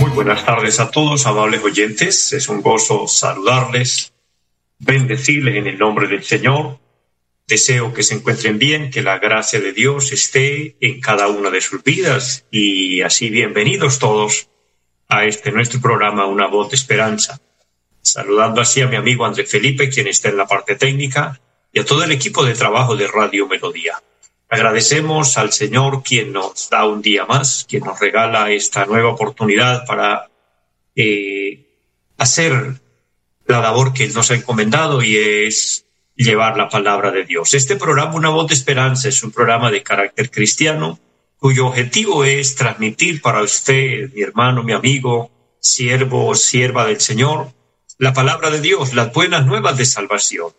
muy buenas tardes a todos, amables oyentes. Es un gozo saludarles, bendecirles en el nombre del Señor. Deseo que se encuentren bien, que la gracia de Dios esté en cada una de sus vidas y así bienvenidos todos a este nuestro programa Una voz de esperanza. Saludando así a mi amigo André Felipe, quien está en la parte técnica, y a todo el equipo de trabajo de Radio Melodía. Agradecemos al Señor quien nos da un día más, quien nos regala esta nueva oportunidad para eh, hacer la labor que nos ha encomendado y es llevar la palabra de Dios. Este programa, Una voz de esperanza, es un programa de carácter cristiano cuyo objetivo es transmitir para usted, mi hermano, mi amigo, siervo o sierva del Señor, la palabra de Dios, las buenas nuevas de salvación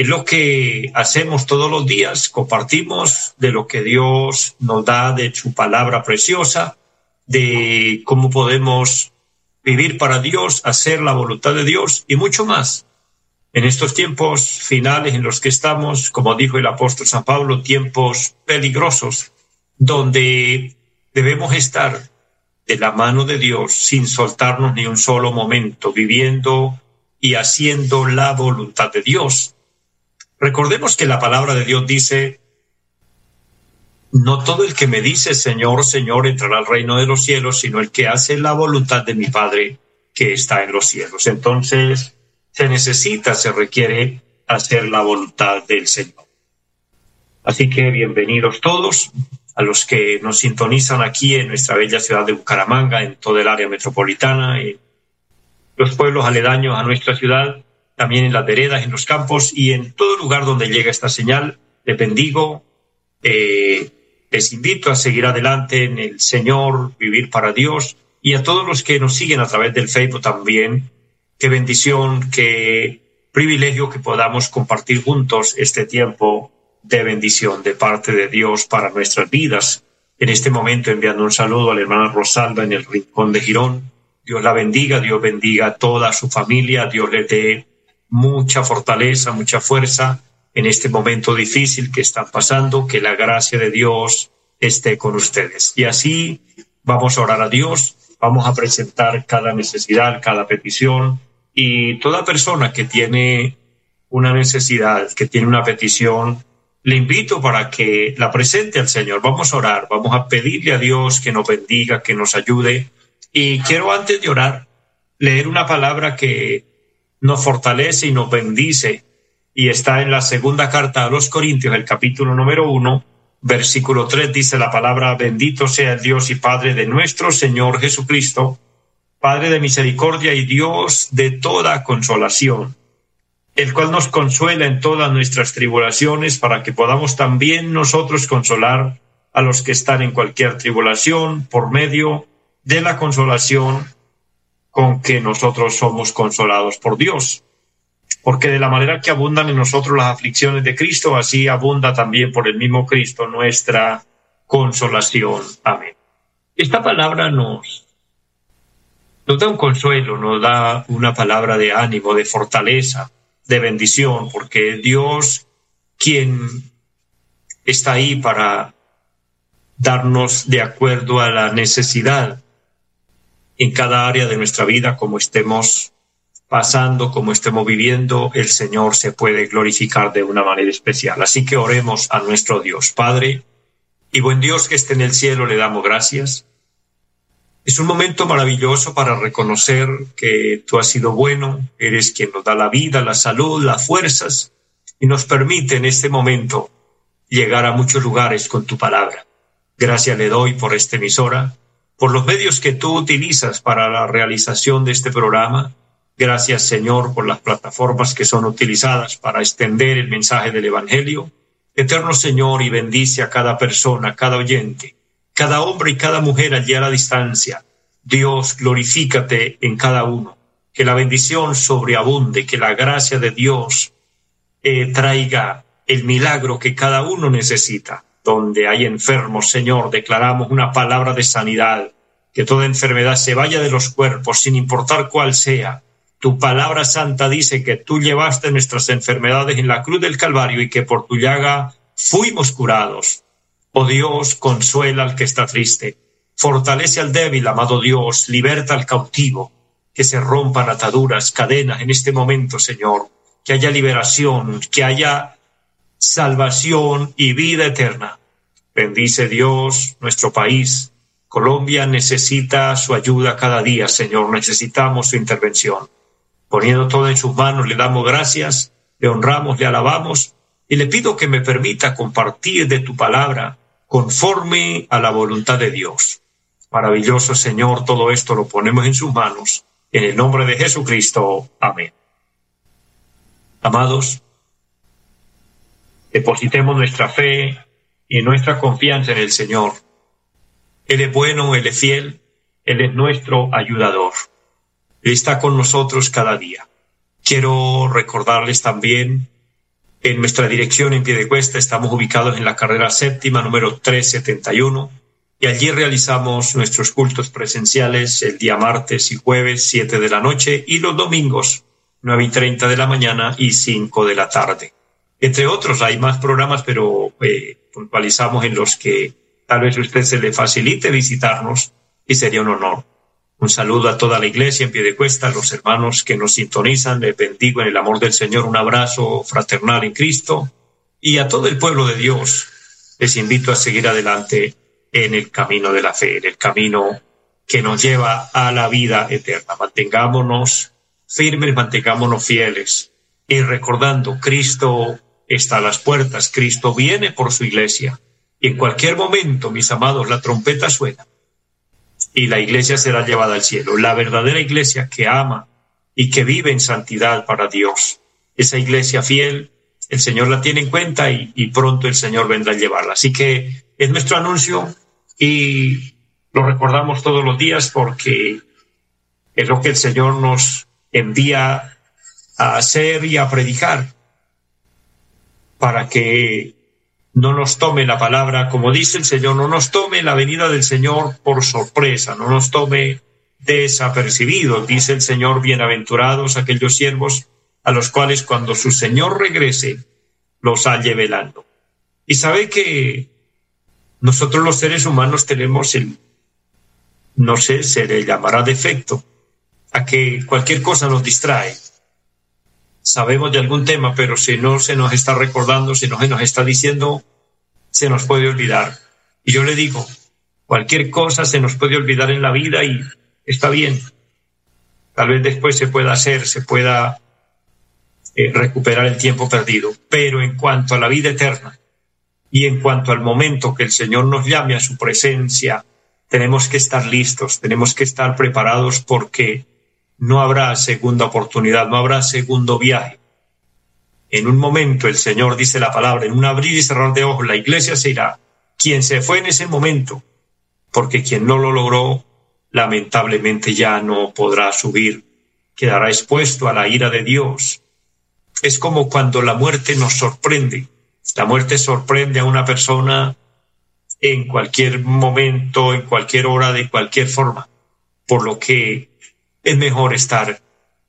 es lo que hacemos todos los días, compartimos de lo que Dios nos da, de su palabra preciosa, de cómo podemos vivir para Dios, hacer la voluntad de Dios y mucho más. En estos tiempos finales en los que estamos, como dijo el apóstol San Pablo, tiempos peligrosos, donde debemos estar de la mano de Dios sin soltarnos ni un solo momento, viviendo y haciendo la voluntad de Dios Recordemos que la palabra de Dios dice, no todo el que me dice Señor, Señor entrará al reino de los cielos, sino el que hace la voluntad de mi Padre que está en los cielos. Entonces, se necesita, se requiere hacer la voluntad del Señor. Así que bienvenidos todos a los que nos sintonizan aquí en nuestra bella ciudad de Bucaramanga, en toda el área metropolitana, en los pueblos aledaños a nuestra ciudad también en las veredas, en los campos y en todo lugar donde llega esta señal. Les bendigo, eh, les invito a seguir adelante en el Señor, vivir para Dios y a todos los que nos siguen a través del Facebook también. Qué bendición, qué privilegio que podamos compartir juntos este tiempo de bendición de parte de Dios para nuestras vidas. En este momento enviando un saludo a la hermana Rosalba en el rincón de Girón. Dios la bendiga, Dios bendiga a toda su familia, Dios le dé mucha fortaleza, mucha fuerza en este momento difícil que están pasando, que la gracia de Dios esté con ustedes. Y así vamos a orar a Dios, vamos a presentar cada necesidad, cada petición y toda persona que tiene una necesidad, que tiene una petición, le invito para que la presente al Señor. Vamos a orar, vamos a pedirle a Dios que nos bendiga, que nos ayude. Y quiero antes de orar leer una palabra que nos fortalece y nos bendice. Y está en la segunda carta a los Corintios, el capítulo número uno, versículo tres, dice la palabra, bendito sea el Dios y Padre de nuestro Señor Jesucristo, Padre de misericordia y Dios de toda consolación, el cual nos consuela en todas nuestras tribulaciones para que podamos también nosotros consolar a los que están en cualquier tribulación por medio de la consolación con que nosotros somos consolados por Dios. Porque de la manera que abundan en nosotros las aflicciones de Cristo, así abunda también por el mismo Cristo nuestra consolación. Amén. Esta palabra nos, nos da un consuelo, nos da una palabra de ánimo, de fortaleza, de bendición, porque Dios, quien está ahí para darnos de acuerdo a la necesidad en cada área de nuestra vida, como estemos pasando, como estemos viviendo, el Señor se puede glorificar de una manera especial. Así que oremos a nuestro Dios. Padre y buen Dios que esté en el cielo, le damos gracias. Es un momento maravilloso para reconocer que tú has sido bueno, eres quien nos da la vida, la salud, las fuerzas y nos permite en este momento llegar a muchos lugares con tu palabra. Gracias le doy por esta emisora por los medios que tú utilizas para la realización de este programa. Gracias, Señor, por las plataformas que son utilizadas para extender el mensaje del Evangelio. Eterno Señor, y bendice a cada persona, cada oyente, cada hombre y cada mujer allí a distancia. Dios, glorifícate en cada uno. Que la bendición sobreabunde, que la gracia de Dios eh, traiga el milagro que cada uno necesita. Donde hay enfermos, Señor, declaramos una palabra de sanidad, que toda enfermedad se vaya de los cuerpos, sin importar cuál sea. Tu palabra santa dice que tú llevaste nuestras enfermedades en la cruz del Calvario y que por tu llaga fuimos curados. Oh Dios, consuela al que está triste. Fortalece al débil, amado Dios, liberta al cautivo. Que se rompan ataduras, cadenas en este momento, Señor. Que haya liberación, que haya salvación y vida eterna. Bendice Dios nuestro país. Colombia necesita su ayuda cada día, Señor. Necesitamos su intervención. Poniendo todo en sus manos, le damos gracias, le honramos, le alabamos y le pido que me permita compartir de tu palabra conforme a la voluntad de Dios. Maravilloso Señor, todo esto lo ponemos en sus manos. En el nombre de Jesucristo. Amén. Amados, depositemos nuestra fe y nuestra confianza en el Señor. Él es bueno, Él es fiel, Él es nuestro ayudador. Él está con nosotros cada día. Quiero recordarles también en nuestra dirección en pie de cuesta estamos ubicados en la carrera séptima número 371 y allí realizamos nuestros cultos presenciales el día martes y jueves 7 de la noche y los domingos 9 y 30 de la mañana y 5 de la tarde. Entre otros, hay más programas, pero eh, puntualizamos en los que tal vez a usted se le facilite visitarnos y sería un honor. Un saludo a toda la iglesia en pie de cuesta, a los hermanos que nos sintonizan, les bendigo en el amor del Señor, un abrazo fraternal en Cristo y a todo el pueblo de Dios les invito a seguir adelante en el camino de la fe, en el camino que nos lleva a la vida eterna. Mantengámonos firmes, mantengámonos fieles y recordando, Cristo está a las puertas, Cristo viene por su iglesia y en cualquier momento, mis amados, la trompeta suena y la iglesia será llevada al cielo. La verdadera iglesia que ama y que vive en santidad para Dios. Esa iglesia fiel, el Señor la tiene en cuenta y, pronto el Señor vendrá a llevarla. Así que es nuestro anuncio y lo recordamos todos los días porque es lo que el Señor nos envía a hacer y a predicar para que no nos tome la palabra, como dice el Señor, no nos tome la venida del Señor por sorpresa, no nos tome desapercibidos, dice el Señor, bienaventurados aquellos siervos a los cuales cuando su Señor regrese los halle velando. Y sabe que nosotros los seres humanos tenemos el, no sé, se le llamará defecto, a que cualquier cosa nos distrae. Sabemos de algún tema, pero si no se nos está recordando, si no se nos está diciendo, se nos puede olvidar. Y yo le digo, cualquier cosa se nos puede olvidar en la vida y está bien. Tal vez después se pueda hacer, se pueda eh, recuperar el tiempo perdido. Pero en cuanto a la vida eterna y en cuanto al momento que el Señor nos llame a su presencia, tenemos que estar listos, tenemos que estar preparados porque no habrá segunda oportunidad, no habrá segundo viaje. En un momento el Señor dice la palabra, en un abrir y cerrar de ojos, la iglesia se irá. Quien se fue en ese momento, porque quien no lo logró, lamentablemente ya no podrá subir, quedará expuesto a la ira de Dios. Es como cuando la muerte nos sorprende. La muerte sorprende a una persona en cualquier momento, en cualquier hora, de cualquier forma. Por lo que es mejor estar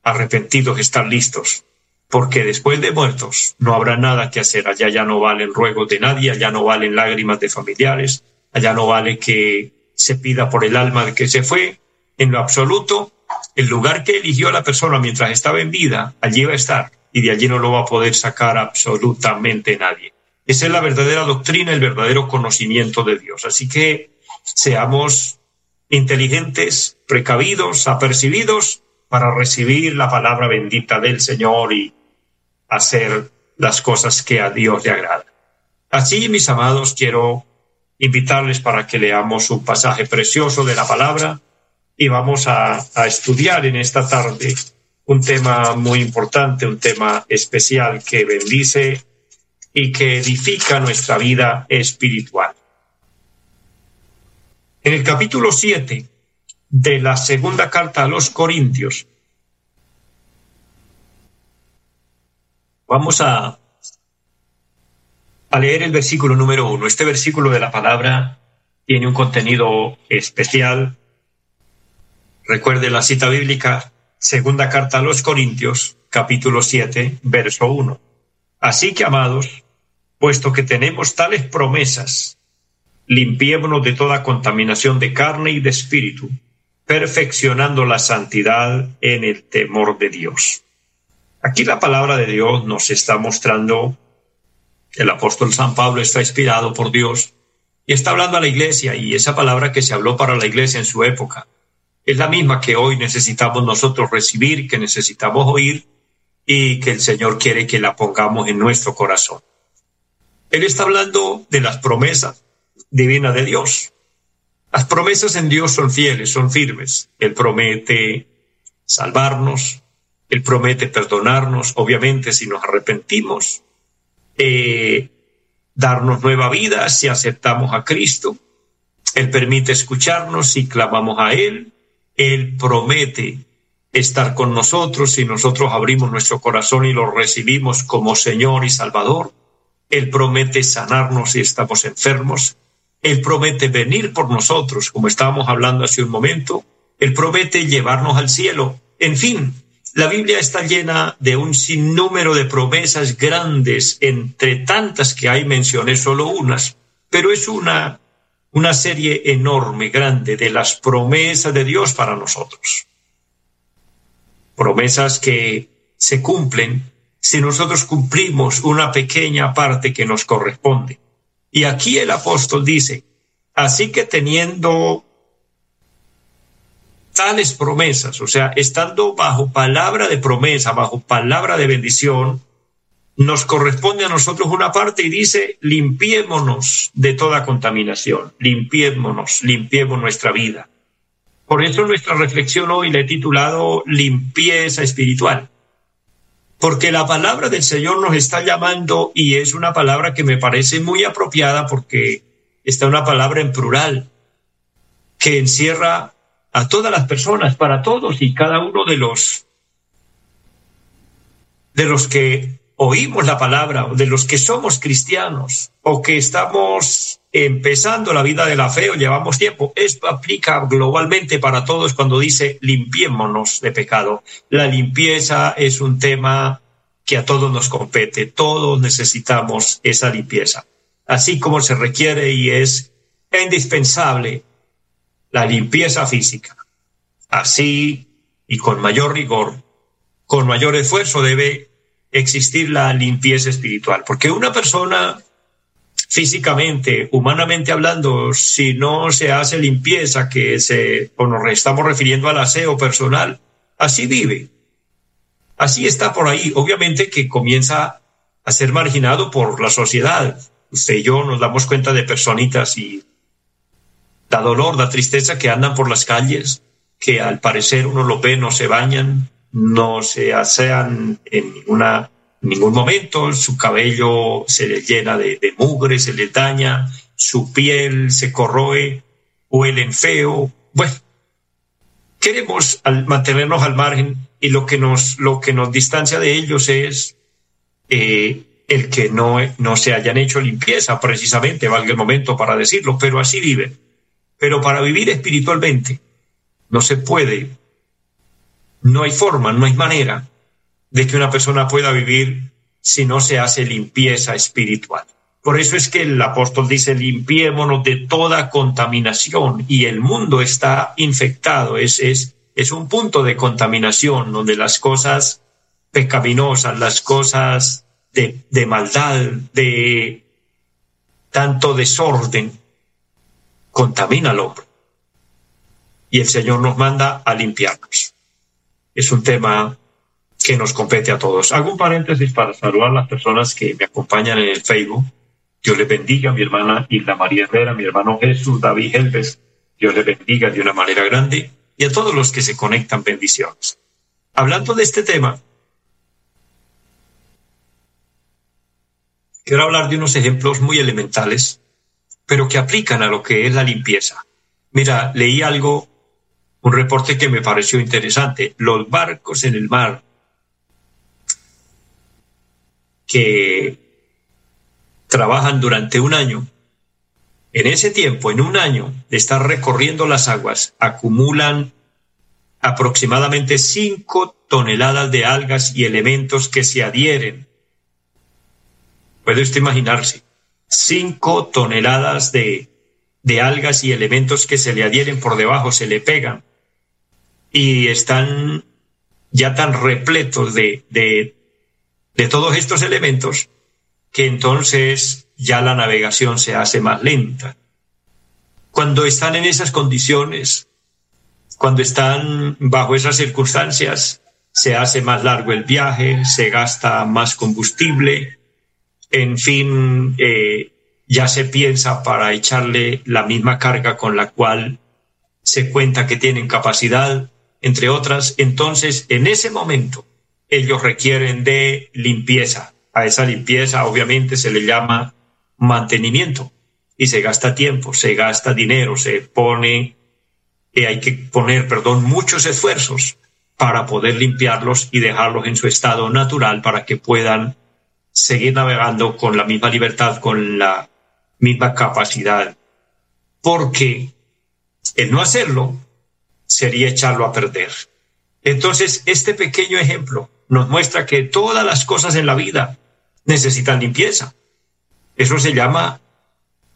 arrepentidos, estar listos porque después de muertos no habrá nada que hacer. Allá ya no valen ruegos de nadie, allá no valen lágrimas de familiares, allá no vale que se pida por el alma de que se fue. En lo absoluto, el lugar que eligió la persona mientras estaba en vida, allí va a estar y de allí no lo va a poder sacar absolutamente nadie. Esa es la verdadera doctrina, el verdadero conocimiento de Dios. Así que seamos inteligentes, precavidos, apercibidos para recibir la palabra bendita del Señor y hacer las cosas que a Dios le agradan. Así, mis amados, quiero invitarles para que leamos un pasaje precioso de la palabra y vamos a, a estudiar en esta tarde un tema muy importante, un tema especial que bendice y que edifica nuestra vida espiritual. En el capítulo 7 de la segunda carta a los Corintios, vamos a, a leer el versículo número uno. Este versículo de la palabra tiene un contenido especial. Recuerde la cita bíblica, segunda carta a los Corintios, capítulo 7, verso 1. Así que, amados, puesto que tenemos tales promesas, limpiémonos de toda contaminación de carne y de espíritu, perfeccionando la santidad en el temor de Dios. Aquí la palabra de Dios nos está mostrando, el apóstol San Pablo está inspirado por Dios y está hablando a la iglesia y esa palabra que se habló para la iglesia en su época es la misma que hoy necesitamos nosotros recibir, que necesitamos oír y que el Señor quiere que la pongamos en nuestro corazón. Él está hablando de las promesas divinas de Dios. Las promesas en Dios son fieles, son firmes. Él promete salvarnos, Él promete perdonarnos, obviamente si nos arrepentimos, eh, darnos nueva vida si aceptamos a Cristo. Él permite escucharnos si clamamos a Él. Él promete estar con nosotros si nosotros abrimos nuestro corazón y lo recibimos como Señor y Salvador. Él promete sanarnos si estamos enfermos. Él promete venir por nosotros, como estábamos hablando hace un momento. Él promete llevarnos al cielo. En fin, la Biblia está llena de un sinnúmero de promesas grandes, entre tantas que hay mencioné solo unas, pero es una, una serie enorme, grande de las promesas de Dios para nosotros. Promesas que se cumplen si nosotros cumplimos una pequeña parte que nos corresponde. Y aquí el apóstol dice, así que teniendo tales promesas, o sea, estando bajo palabra de promesa, bajo palabra de bendición, nos corresponde a nosotros una parte y dice, limpiémonos de toda contaminación, limpiémonos, limpiemos nuestra vida. Por eso nuestra reflexión hoy le he titulado Limpieza Espiritual porque la palabra del Señor nos está llamando y es una palabra que me parece muy apropiada porque está una palabra en plural que encierra a todas las personas, para todos y cada uno de los de los que oímos la palabra, de los que somos cristianos, o que estamos empezando la vida de la fe o llevamos tiempo. Esto aplica globalmente para todos cuando dice limpiémonos de pecado. La limpieza es un tema que a todos nos compete. Todos necesitamos esa limpieza. Así como se requiere y es indispensable la limpieza física. Así y con mayor rigor, con mayor esfuerzo debe existir la limpieza espiritual. Porque una persona físicamente, humanamente hablando, si no se hace limpieza, que se, o nos estamos refiriendo al aseo personal, así vive. Así está por ahí. Obviamente que comienza a ser marginado por la sociedad. Usted y yo nos damos cuenta de personitas y da dolor, da tristeza que andan por las calles, que al parecer uno lo ve, no se bañan, no se asean en ninguna ningún momento, su cabello se le llena de, mugre, se le daña, su piel se corroe, huelen feo. Bueno, queremos mantenernos al margen y lo que nos, lo que nos distancia de ellos es eh, el que no, no se hayan hecho limpieza, precisamente, valga el momento para decirlo, pero así viven. Pero para vivir espiritualmente no se puede, no hay forma, no hay manera de que una persona pueda vivir si no se hace limpieza espiritual. Por eso es que el apóstol dice, limpiémonos de toda contaminación y el mundo está infectado, es, es, es un punto de contaminación donde las cosas pecaminosas, las cosas de, de maldad, de tanto desorden, contamina al hombre. Y el Señor nos manda a limpiarnos. Es un tema que nos compete a todos. Hago un paréntesis para saludar a las personas que me acompañan en el Facebook. Dios les bendiga, mi hermana Hilda María Herrera, mi hermano Jesús David Helves. Dios les bendiga de una manera grande y a todos los que se conectan, bendiciones. Hablando de este tema, quiero hablar de unos ejemplos muy elementales, pero que aplican a lo que es la limpieza. Mira, leí algo, un reporte que me pareció interesante. Los barcos en el mar que trabajan durante un año, en ese tiempo, en un año de estar recorriendo las aguas, acumulan aproximadamente 5 toneladas de algas y elementos que se adhieren. Puede usted imaginarse, 5 toneladas de, de algas y elementos que se le adhieren por debajo, se le pegan y están ya tan repletos de, de, de todos estos elementos que entonces ya la navegación se hace más lenta. Cuando están en esas condiciones, cuando están bajo esas circunstancias, se hace más largo el viaje, se gasta más combustible, en fin, eh, ya se piensa para echarle la misma carga con la cual se cuenta que tienen capacidad, entre otras. Entonces, en ese momento, ellos requieren de limpieza. A esa limpieza, obviamente, se le llama mantenimiento y se gasta tiempo, se gasta dinero, se pone que hay que poner, perdón, muchos esfuerzos para poder limpiarlos y dejarlos en su estado natural para que puedan seguir navegando con la misma libertad, con la misma capacidad. Porque el no hacerlo sería echarlo a perder. Entonces, este pequeño ejemplo nos muestra que todas las cosas en la vida necesitan limpieza. Eso se llama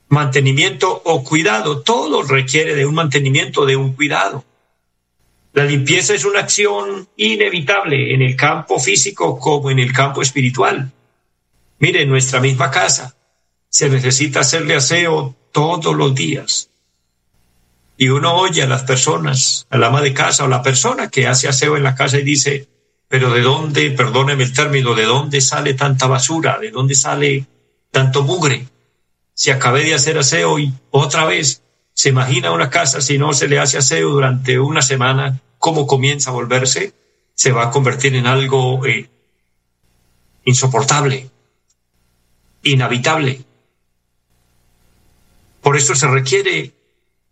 mantenimiento o cuidado. Todo requiere de un mantenimiento, de un cuidado. La limpieza es una acción inevitable en el campo físico como en el campo espiritual. Mire, en nuestra misma casa se necesita hacerle aseo todos los días. Y uno oye a las personas, al ama de casa o la persona que hace aseo en la casa y dice, pero ¿de dónde, perdóneme el término, de dónde sale tanta basura? ¿De dónde sale tanto mugre? si acabé de hacer aseo y otra vez se imagina una casa si no se le hace aseo durante una semana, cómo comienza a volverse, se va a convertir en algo eh, insoportable, inhabitable. Por eso se requiere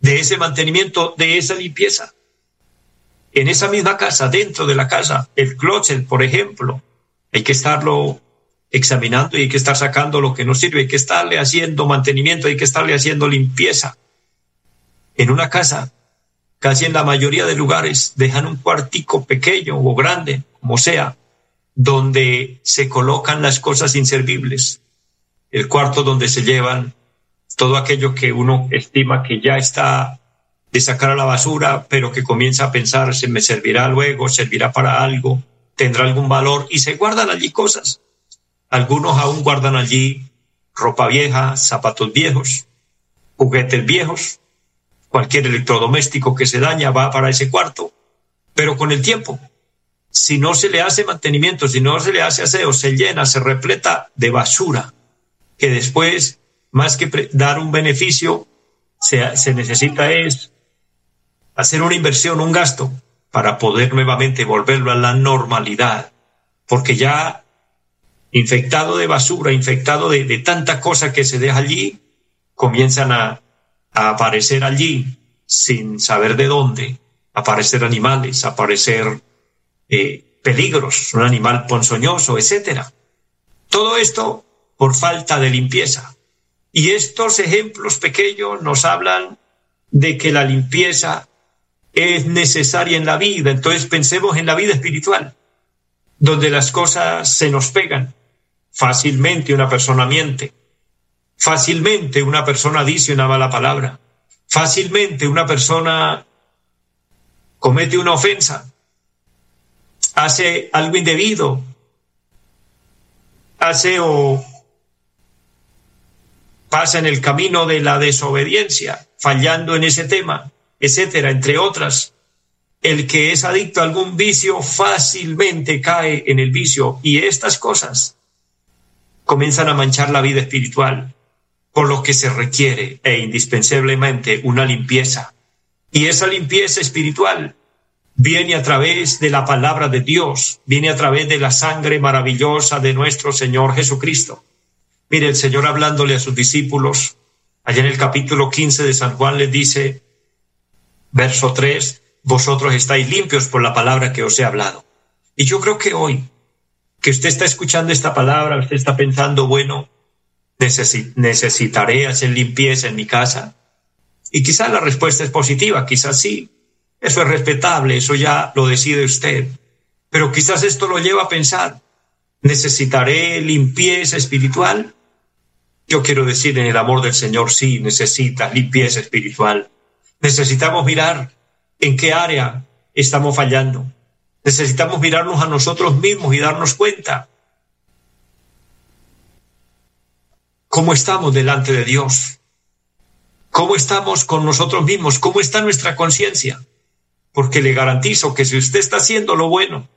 de ese mantenimiento, de esa limpieza. En esa misma casa, dentro de la casa, el closet, por ejemplo, hay que estarlo examinando y hay que estar sacando lo que no sirve, hay que estarle haciendo mantenimiento, hay que estarle haciendo limpieza. En una casa, casi en la mayoría de lugares, dejan un cuartico pequeño o grande, como sea, donde se colocan las cosas inservibles. El cuarto donde se llevan todo aquello que uno estima que ya está de sacar a la basura, pero que comienza a pensar, se me servirá luego, servirá para algo, tendrá algún valor, y se guardan allí cosas algunos aún guardan allí ropa vieja, zapatos viejos, juguetes viejos, cualquier electrodoméstico que se daña va para ese cuarto. Pero con el tiempo, si no se le hace mantenimiento, si no se le hace aseo, se llena, se repleta de basura, que después, más que dar un beneficio, se, se necesita es hacer una inversión, un gasto, para poder nuevamente volverlo a la normalidad, porque ya infectado de basura, infectado de, tanta cosa que se deja allí, comienzan a, aparecer allí sin saber de dónde, aparecer animales, aparecer eh, peligros, un animal ponzoñoso, etcétera. Todo esto por falta de limpieza. Y estos ejemplos pequeños nos hablan de que la limpieza es necesaria en la vida. Entonces pensemos en la vida espiritual, donde las cosas se nos pegan, Fácilmente una persona miente. Fácilmente una persona dice una mala palabra. Fácilmente una persona comete una ofensa. Hace algo indebido. Hace o pasa en el camino de la desobediencia, fallando en ese tema, etcétera, entre otras. El que es adicto a algún vicio fácilmente cae en el vicio y estas cosas comienzan a manchar la vida espiritual, por lo que se requiere e indispensablemente una limpieza. Y esa limpieza espiritual viene a través de la palabra de Dios, viene a través de la sangre maravillosa de nuestro Señor Jesucristo. Mire, el Señor hablándole a sus discípulos, allá en el capítulo 15 de San Juan les dice, Verso 3, vosotros estáis limpios por la palabra que os he hablado. Y yo creo que hoy, que usted está escuchando esta palabra, usted está pensando, bueno, necesitaré hacer limpieza en mi casa. Y quizás la respuesta es positiva, quizás sí. Eso es respetable, eso ya lo decide usted. Pero quizás esto lo lleva a pensar, ¿necesitaré limpieza espiritual? Yo quiero decir, en el amor del Señor sí necesita limpieza espiritual. Necesitamos mirar en qué área estamos fallando. Necesitamos mirarnos a nosotros mismos y darnos cuenta cómo estamos delante de Dios, cómo estamos con nosotros mismos, cómo está nuestra conciencia. Porque le garantizo que si usted está haciendo lo bueno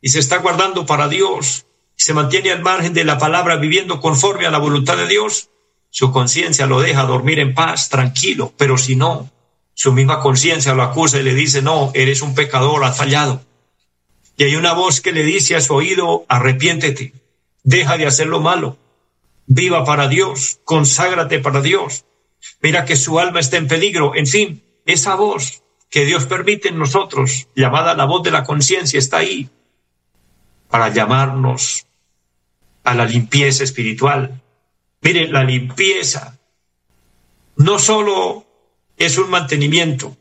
y se está guardando para Dios, se mantiene al margen de la palabra viviendo conforme a la voluntad de Dios, su conciencia lo deja dormir en paz, tranquilo, pero si no, su misma conciencia lo acusa y le dice, no, eres un pecador, has fallado. Y hay una voz que le dice a su oído, arrepiéntete, deja de hacer lo malo, viva para Dios, conságrate para Dios. Mira que su alma está en peligro. En fin, esa voz que Dios permite en nosotros, llamada la voz de la conciencia, está ahí para llamarnos a la limpieza espiritual. Mire, la limpieza no solo es un mantenimiento,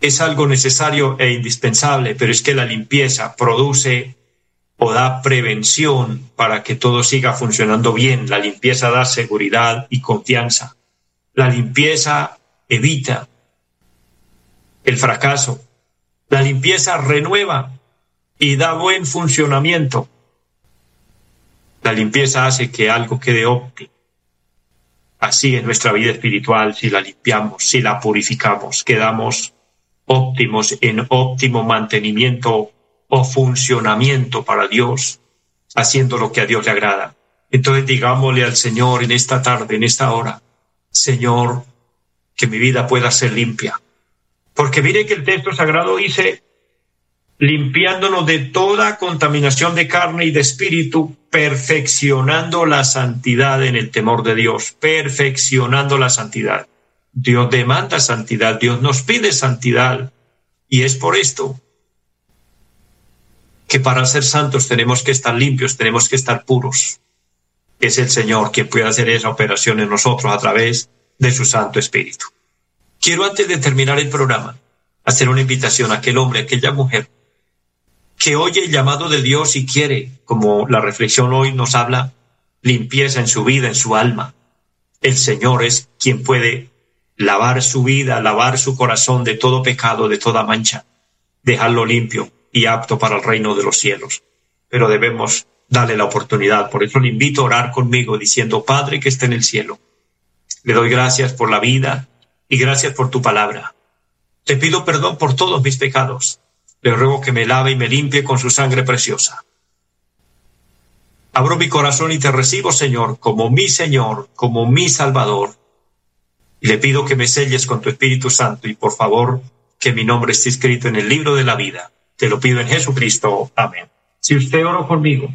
es algo necesario e indispensable, pero es que la limpieza produce o da prevención para que todo siga funcionando bien. La limpieza da seguridad y confianza. La limpieza evita el fracaso. La limpieza renueva y da buen funcionamiento. La limpieza hace que algo quede óptimo. Así en nuestra vida espiritual, si la limpiamos, si la purificamos, quedamos óptimos en óptimo mantenimiento o funcionamiento para Dios, haciendo lo que a Dios le agrada. Entonces digámosle al Señor en esta tarde, en esta hora, Señor, que mi vida pueda ser limpia. Porque mire que el texto sagrado dice, limpiándonos de toda contaminación de carne y de espíritu, perfeccionando la santidad en el temor de Dios, perfeccionando la santidad. Dios demanda santidad, Dios nos pide santidad. Y es por esto que para ser santos tenemos que estar limpios, tenemos que estar puros. Es el Señor quien puede hacer esa operación en nosotros a través de su Santo Espíritu. Quiero antes de terminar el programa hacer una invitación a aquel hombre, a aquella mujer que oye el llamado de Dios y quiere, como la reflexión hoy nos habla, limpieza en su vida, en su alma. El Señor es quien puede lavar su vida, lavar su corazón de todo pecado, de toda mancha, dejarlo limpio y apto para el reino de los cielos. Pero debemos darle la oportunidad. Por eso le invito a orar conmigo diciendo, Padre que esté en el cielo, le doy gracias por la vida y gracias por tu palabra. Te pido perdón por todos mis pecados le ruego que me lave y me limpie con su sangre preciosa. Abro mi corazón y te recibo, Señor, como mi Señor, como mi Salvador. Y le pido que me selles con tu Espíritu Santo y por favor que mi nombre esté escrito en el libro de la vida. Te lo pido en Jesucristo. Amén. Si usted oró conmigo,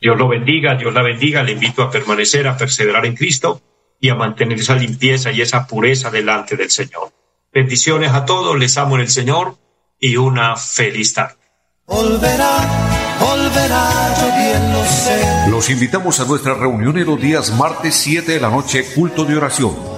Dios lo bendiga, Dios la bendiga, le invito a permanecer, a perseverar en Cristo y a mantener esa limpieza y esa pureza delante del Señor. Bendiciones a todos, les amo en el Señor y una feliz tarde. Los invitamos a nuestra reunión en los días martes 7 de la noche, culto de oración